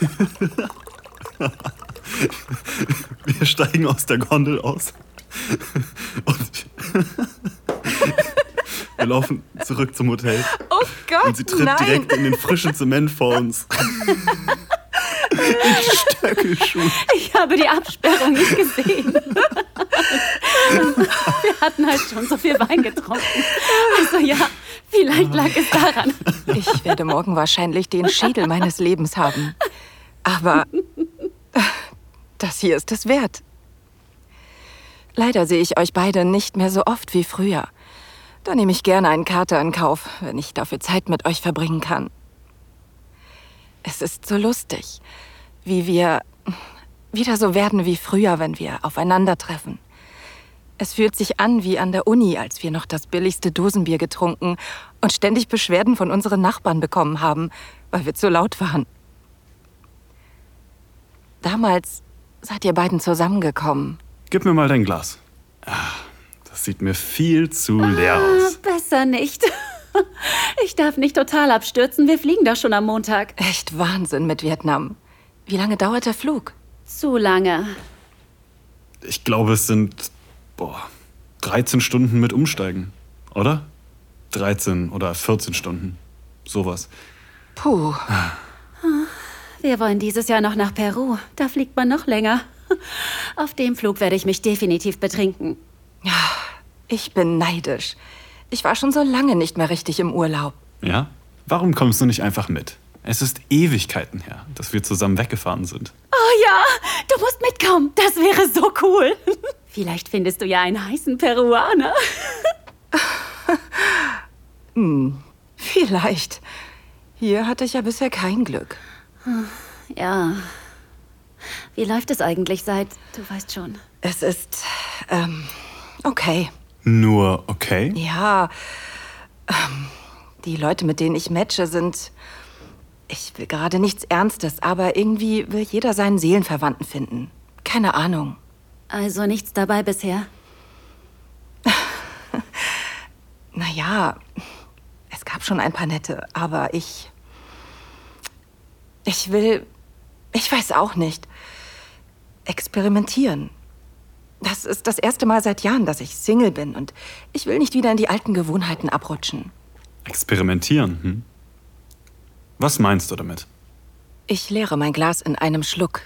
Wir steigen aus der Gondel aus. Und wir laufen zurück zum Hotel. Oh Gott, Und sie tritt nein. direkt in den frischen Zement vor uns. in Stöckelschuhen. Ich habe die Absperrung nicht gesehen. Wir hatten halt schon so viel Wein getrunken. Also ja, vielleicht lag es daran. Ich werde morgen wahrscheinlich den Schädel meines Lebens haben. Aber das hier ist es wert. Leider sehe ich euch beide nicht mehr so oft wie früher. Da nehme ich gerne einen Kater in Kauf, wenn ich dafür Zeit mit euch verbringen kann. Es ist so lustig, wie wir wieder so werden wie früher, wenn wir aufeinandertreffen. Es fühlt sich an wie an der Uni, als wir noch das billigste Dosenbier getrunken und ständig Beschwerden von unseren Nachbarn bekommen haben, weil wir zu laut waren. Damals seid ihr beiden zusammengekommen. Gib mir mal dein Glas. Ah, Das sieht mir viel zu leer aus. Besser nicht. Ich darf nicht total abstürzen. Wir fliegen doch schon am Montag. Echt Wahnsinn mit Vietnam. Wie lange dauert der Flug? Zu lange. Ich glaube, es sind boah, 13 Stunden mit Umsteigen, oder? 13 oder 14 Stunden. Sowas. Puh, Wir wollen dieses Jahr noch nach Peru. Da fliegt man noch länger. Auf dem Flug werde ich mich definitiv betrinken. ich bin neidisch. Ich war schon so lange nicht mehr richtig im Urlaub. Ja? Warum kommst du nicht einfach mit? Es ist Ewigkeiten her, dass wir zusammen weggefahren sind. Oh ja, du musst mitkommen. Das wäre so cool. Vielleicht findest du ja einen heißen Peruaner. Vielleicht. Hier hatte ich ja bisher kein Glück. Ja. Wie läuft es eigentlich seit, du weißt schon. Es ist, ähm, okay. Nur okay? Ja, ähm, die Leute, mit denen ich matche, sind. Ich will gerade nichts Ernstes, aber irgendwie will jeder seinen Seelenverwandten finden. Keine Ahnung. Also nichts dabei bisher. Naja, es gab schon ein paar nette, aber ich. Ich will. Ich weiß auch nicht. Experimentieren. Das ist das erste Mal seit Jahren, dass ich Single bin und ich will nicht wieder in die alten Gewohnheiten abrutschen. Experimentieren, hm? Was meinst du damit? Ich leere mein Glas in einem Schluck.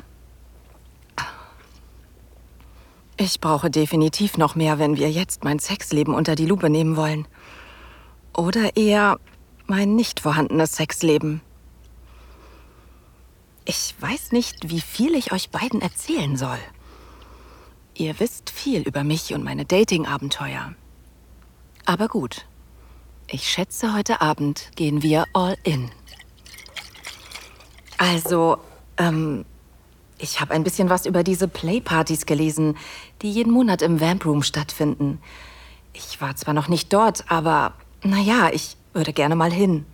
Ich brauche definitiv noch mehr, wenn wir jetzt mein Sexleben unter die Lupe nehmen wollen. Oder eher mein nicht vorhandenes Sexleben. Ich weiß nicht, wie viel ich euch beiden erzählen soll. Ihr wisst viel über mich und meine Dating-Abenteuer. Aber gut. Ich schätze, heute Abend gehen wir all in. Also, ähm, ich habe ein bisschen was über diese Playpartys gelesen, die jeden Monat im Vamp Room stattfinden. Ich war zwar noch nicht dort, aber naja, ich würde gerne mal hin.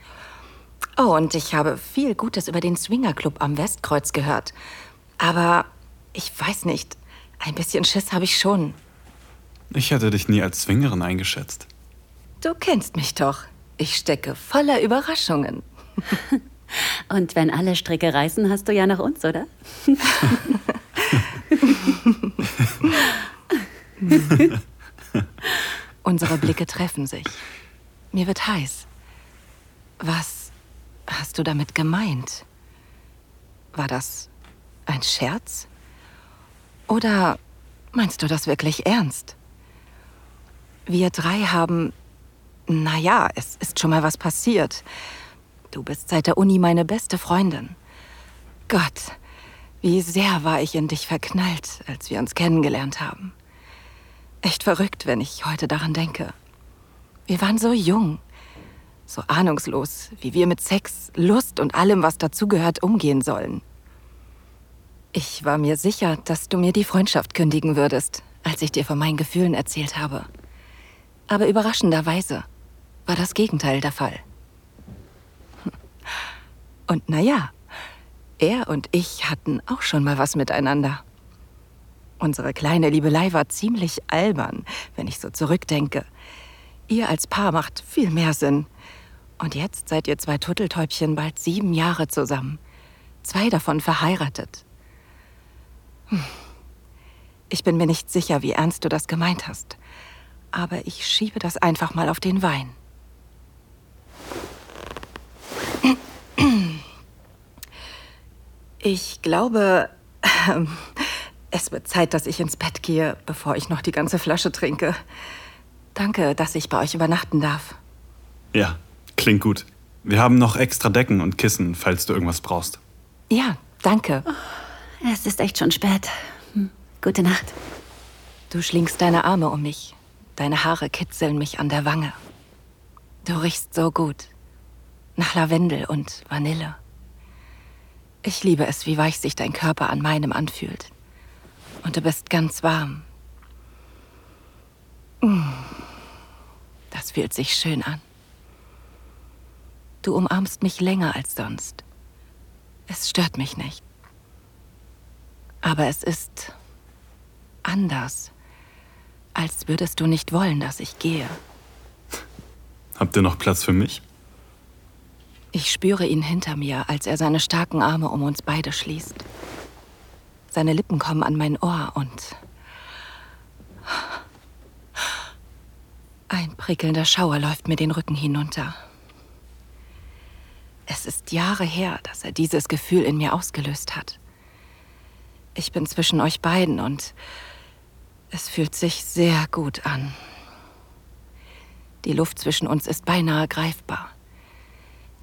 Oh, und ich habe viel Gutes über den Swinger Club am Westkreuz gehört. Aber ich weiß nicht, ein bisschen Schiss habe ich schon. Ich hätte dich nie als Zwingerin eingeschätzt. Du kennst mich doch. Ich stecke voller Überraschungen. Und wenn alle Stricke reißen, hast du ja noch uns, oder? Unsere Blicke treffen sich. Mir wird heiß. Was hast du damit gemeint? War das ein Scherz? Oder meinst du das wirklich ernst? Wir drei haben... Naja, es ist schon mal was passiert. Du bist seit der Uni meine beste Freundin. Gott, wie sehr war ich in dich verknallt, als wir uns kennengelernt haben. Echt verrückt, wenn ich heute daran denke. Wir waren so jung, so ahnungslos, wie wir mit Sex, Lust und allem, was dazugehört, umgehen sollen. Ich war mir sicher, dass du mir die Freundschaft kündigen würdest, als ich dir von meinen Gefühlen erzählt habe. Aber überraschenderweise war das Gegenteil der Fall. Und naja, er und ich hatten auch schon mal was miteinander. Unsere kleine Liebelei war ziemlich albern, wenn ich so zurückdenke. Ihr als Paar macht viel mehr Sinn. Und jetzt seid ihr zwei Turteltäubchen bald sieben Jahre zusammen. zwei davon verheiratet. Hm. Ich bin mir nicht sicher, wie ernst du das gemeint hast, aber ich schiebe das einfach mal auf den Wein. Ich glaube, ähm, es wird Zeit, dass ich ins Bett gehe, bevor ich noch die ganze Flasche trinke. Danke, dass ich bei euch übernachten darf. Ja, klingt gut. Wir haben noch extra Decken und Kissen, falls du irgendwas brauchst. Ja, danke. Oh, es ist echt schon spät. Hm. Gute Nacht. Du schlingst deine Arme um mich. Deine Haare kitzeln mich an der Wange. Du riechst so gut. Nach Lavendel und Vanille. Ich liebe es, wie weich sich dein Körper an meinem anfühlt. Und du bist ganz warm. Mm. Das fühlt sich schön an. Du umarmst mich länger als sonst. Es stört mich nicht. Aber es ist anders, als würdest du nicht wollen, dass ich gehe. Habt ihr noch Platz für mich? Ich spüre ihn hinter mir, als er seine starken Arme um uns beide schließt. Seine Lippen kommen an mein Ohr und ein prickelnder Schauer läuft mir den Rücken hinunter. Es ist Jahre her, dass er dieses Gefühl in mir ausgelöst hat. Ich bin zwischen euch beiden und es fühlt sich sehr gut an. Die Luft zwischen uns ist beinahe greifbar.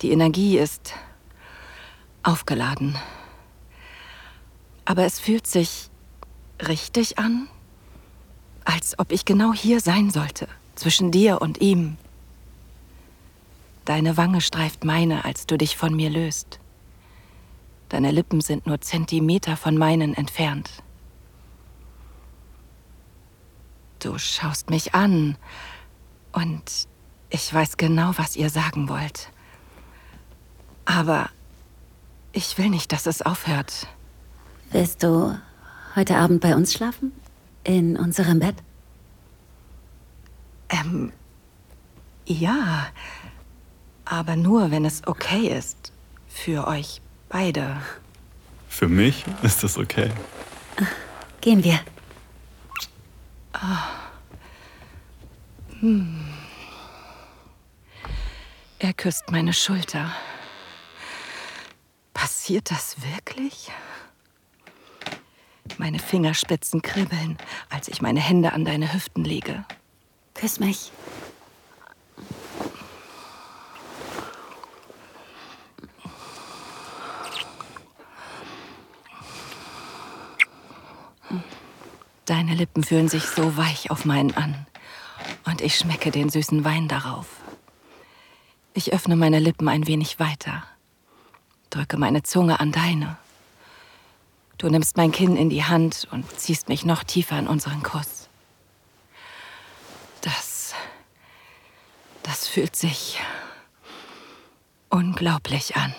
Die Energie ist aufgeladen. Aber es fühlt sich richtig an, als ob ich genau hier sein sollte, zwischen dir und ihm. Deine Wange streift meine, als du dich von mir löst. Deine Lippen sind nur Zentimeter von meinen entfernt. Du schaust mich an und ich weiß genau, was ihr sagen wollt. Aber ich will nicht, dass es aufhört. Willst du heute Abend bei uns schlafen? In unserem Bett? Ähm, ja. Aber nur, wenn es okay ist. Für euch beide. Für mich ist das okay. Gehen wir. Ah. Hm. Er küsst meine Schulter. Passiert das wirklich? Meine Fingerspitzen kribbeln, als ich meine Hände an deine Hüften lege. Küss mich. Deine Lippen fühlen sich so weich auf meinen an. Und ich schmecke den süßen Wein darauf. Ich öffne meine Lippen ein wenig weiter, drücke meine Zunge an deine. Du nimmst mein Kinn in die Hand und ziehst mich noch tiefer in unseren Kuss. Das. Das fühlt sich unglaublich an.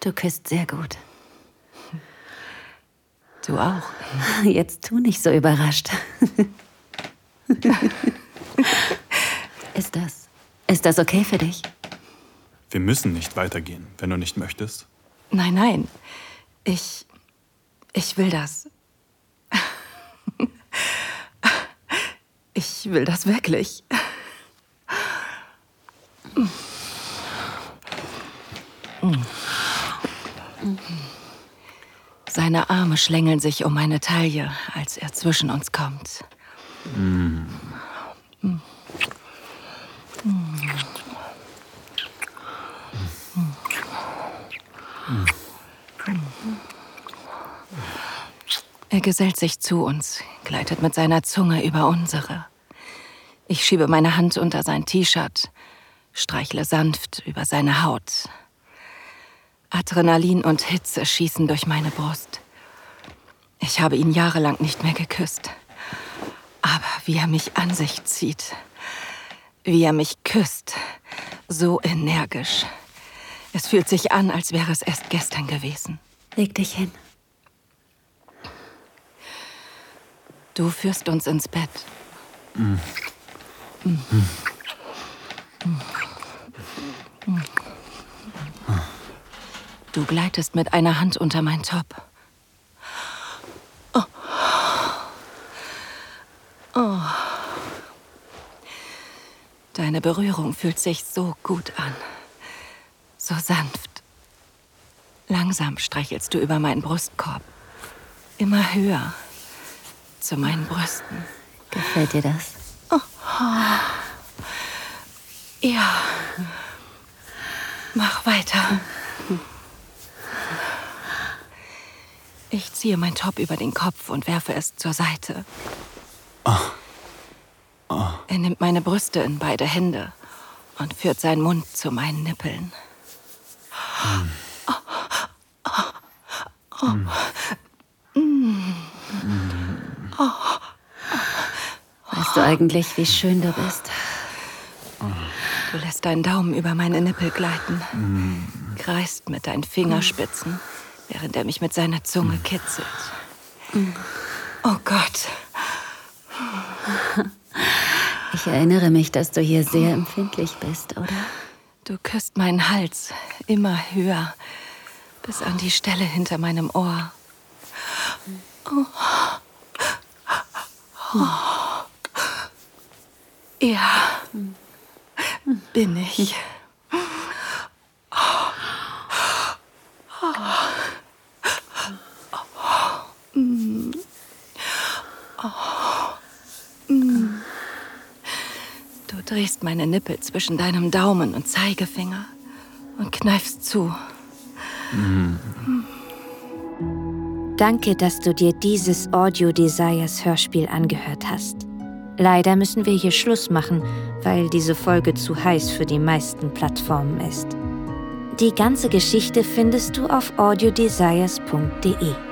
Du küsst sehr gut. Du auch. Jetzt tu nicht so überrascht. ist das. Ist das okay für dich? Wir müssen nicht weitergehen, wenn du nicht möchtest. Nein, nein. Ich. Ich will das. Ich will das wirklich. Seine Arme schlängeln sich um meine Taille, als er zwischen uns kommt. Mm. Gesellt sich zu uns, gleitet mit seiner Zunge über unsere. Ich schiebe meine Hand unter sein T-Shirt, streichle sanft über seine Haut. Adrenalin und Hitze schießen durch meine Brust. Ich habe ihn jahrelang nicht mehr geküsst. Aber wie er mich an sich zieht, wie er mich küsst, so energisch. Es fühlt sich an, als wäre es erst gestern gewesen. Leg dich hin. Du führst uns ins Bett. Du gleitest mit einer Hand unter mein Top. Oh. Oh. Deine Berührung fühlt sich so gut an. So sanft. Langsam streichelst du über meinen Brustkorb. Immer höher. Zu meinen Brüsten. Gefällt dir das? Ja. Mach weiter. Ich ziehe mein Top über den Kopf und werfe es zur Seite. Er nimmt meine Brüste in beide Hände und führt seinen Mund zu meinen Nippeln. Weißt du eigentlich, wie schön du bist? Du lässt deinen Daumen über meine Nippel gleiten, kreist mit deinen Fingerspitzen, während er mich mit seiner Zunge kitzelt. Oh Gott, Ich erinnere mich, dass du hier sehr empfindlich bist, oder? du küsst meinen Hals immer höher, bis an die Stelle hinter meinem Ohr. Oh. Ja, bin ich. Du drehst meine Nippel zwischen deinem Daumen und Zeigefinger und kneifst zu. Danke, dass du dir dieses Audio Desires Hörspiel angehört hast. Leider müssen wir hier Schluss machen, weil diese Folge zu heiß für die meisten Plattformen ist. Die ganze Geschichte findest du auf audiodesires.de.